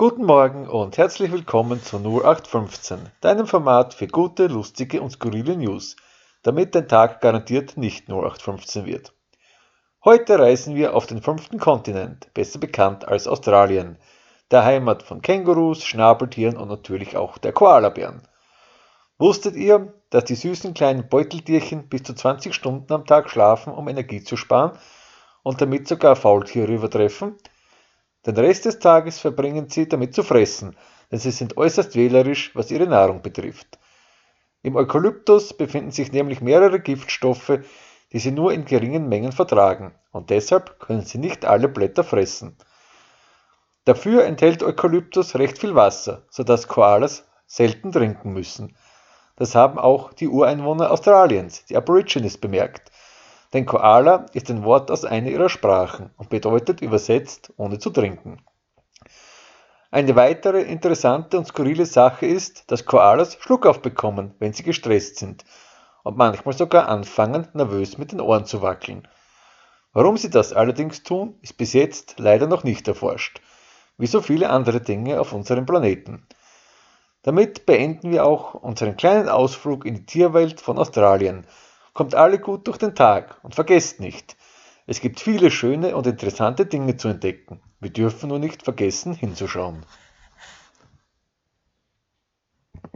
Guten Morgen und herzlich willkommen zu 0815, deinem Format für gute, lustige und skurrile News, damit dein Tag garantiert nicht 0815 wird. Heute reisen wir auf den fünften Kontinent, besser bekannt als Australien, der Heimat von Kängurus, Schnabeltieren und natürlich auch der Koalabären. Wusstet ihr, dass die süßen kleinen Beuteltierchen bis zu 20 Stunden am Tag schlafen, um Energie zu sparen und damit sogar Faultiere übertreffen? Den Rest des Tages verbringen sie damit zu fressen, denn sie sind äußerst wählerisch, was ihre Nahrung betrifft. Im Eukalyptus befinden sich nämlich mehrere Giftstoffe, die sie nur in geringen Mengen vertragen, und deshalb können sie nicht alle Blätter fressen. Dafür enthält Eukalyptus recht viel Wasser, sodass Koalas selten trinken müssen. Das haben auch die Ureinwohner Australiens, die Aborigines, bemerkt. Denn Koala ist ein Wort aus einer ihrer Sprachen und bedeutet übersetzt ohne zu trinken. Eine weitere interessante und skurrile Sache ist, dass Koalas Schluckauf bekommen, wenn sie gestresst sind und manchmal sogar anfangen, nervös mit den Ohren zu wackeln. Warum sie das allerdings tun, ist bis jetzt leider noch nicht erforscht, wie so viele andere Dinge auf unserem Planeten. Damit beenden wir auch unseren kleinen Ausflug in die Tierwelt von Australien Kommt alle gut durch den Tag und vergesst nicht, es gibt viele schöne und interessante Dinge zu entdecken. Wir dürfen nur nicht vergessen hinzuschauen.